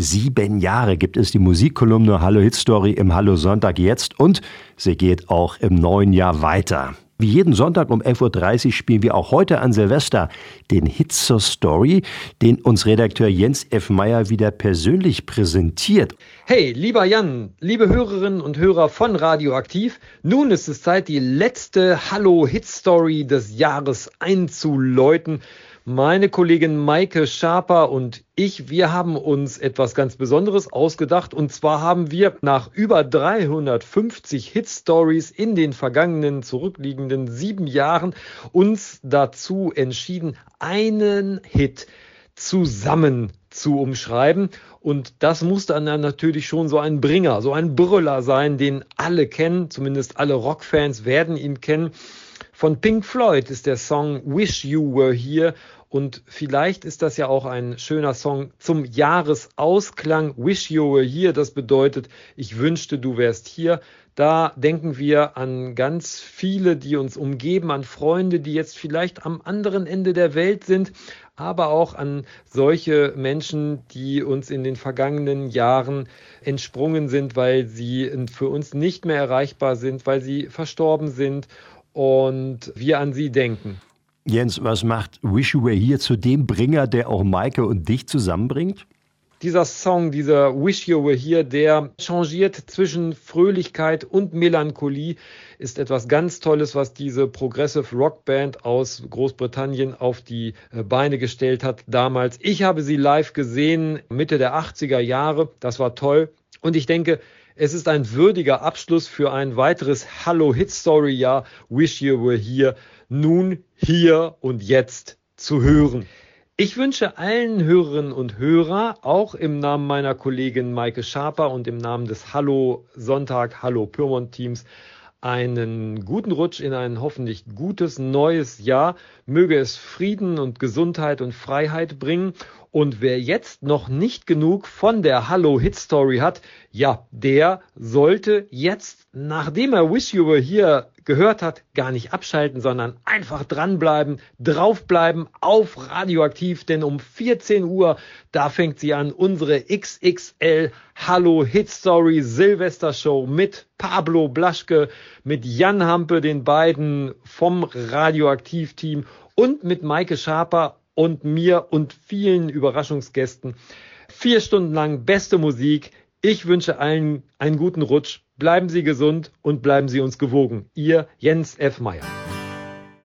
sieben Jahre gibt es die Musikkolumne Hallo Hit Story im Hallo Sonntag jetzt und sie geht auch im neuen Jahr weiter. Wie jeden Sonntag um 11.30 Uhr spielen wir auch heute an Silvester den Hit zur Story, den uns Redakteur Jens F. Meyer wieder persönlich präsentiert. Hey, lieber Jan, liebe Hörerinnen und Hörer von Radioaktiv, nun ist es Zeit, die letzte Hallo Hit Story des Jahres einzuläuten. Meine Kollegin Maike Schaper und ich, wir haben uns etwas ganz Besonderes ausgedacht. Und zwar haben wir nach über 350 Hit-Stories in den vergangenen zurückliegenden sieben Jahren uns dazu entschieden, einen Hit zusammen zu umschreiben. Und das muss dann natürlich schon so ein Bringer, so ein Brüller sein, den alle kennen, zumindest alle Rockfans werden ihn kennen. Von Pink Floyd ist der Song Wish You Were Here und vielleicht ist das ja auch ein schöner Song zum Jahresausklang. Wish You Were Here, das bedeutet, ich wünschte, du wärst hier. Da denken wir an ganz viele, die uns umgeben, an Freunde, die jetzt vielleicht am anderen Ende der Welt sind, aber auch an solche Menschen, die uns in den vergangenen Jahren entsprungen sind, weil sie für uns nicht mehr erreichbar sind, weil sie verstorben sind und wir an sie denken. Jens, was macht Wish You Were Here zu dem Bringer, der auch Maike und dich zusammenbringt? Dieser Song, dieser Wish You Were Here, der changiert zwischen Fröhlichkeit und Melancholie, ist etwas ganz Tolles, was diese Progressive Rock Band aus Großbritannien auf die äh, Beine gestellt hat damals. Ich habe sie live gesehen, Mitte der 80er Jahre. Das war toll. Und ich denke, es ist ein würdiger Abschluss für ein weiteres Hallo Hit Story Jahr. Wish You Were Here nun hier und jetzt zu hören. Ich wünsche allen Hörerinnen und Hörer, auch im Namen meiner Kollegin Maike Schaper und im Namen des Hallo Sonntag, Hallo Pyrmont Teams, einen guten Rutsch in ein hoffentlich gutes neues Jahr. Möge es Frieden und Gesundheit und Freiheit bringen. Und wer jetzt noch nicht genug von der Hallo Hit Story hat, ja, der sollte jetzt, nachdem er Wish You Were Here gehört hat, gar nicht abschalten, sondern einfach dranbleiben, draufbleiben auf Radioaktiv, denn um 14 Uhr, da fängt sie an, unsere XXL Hallo Hit Story Silvester Show mit Pablo Blaschke, mit Jan Hampe, den beiden vom Radioaktiv Team und mit Maike Schaper und mir und vielen Überraschungsgästen. Vier Stunden lang beste Musik. Ich wünsche allen einen guten Rutsch. Bleiben Sie gesund und bleiben Sie uns gewogen. Ihr Jens F. Meyer.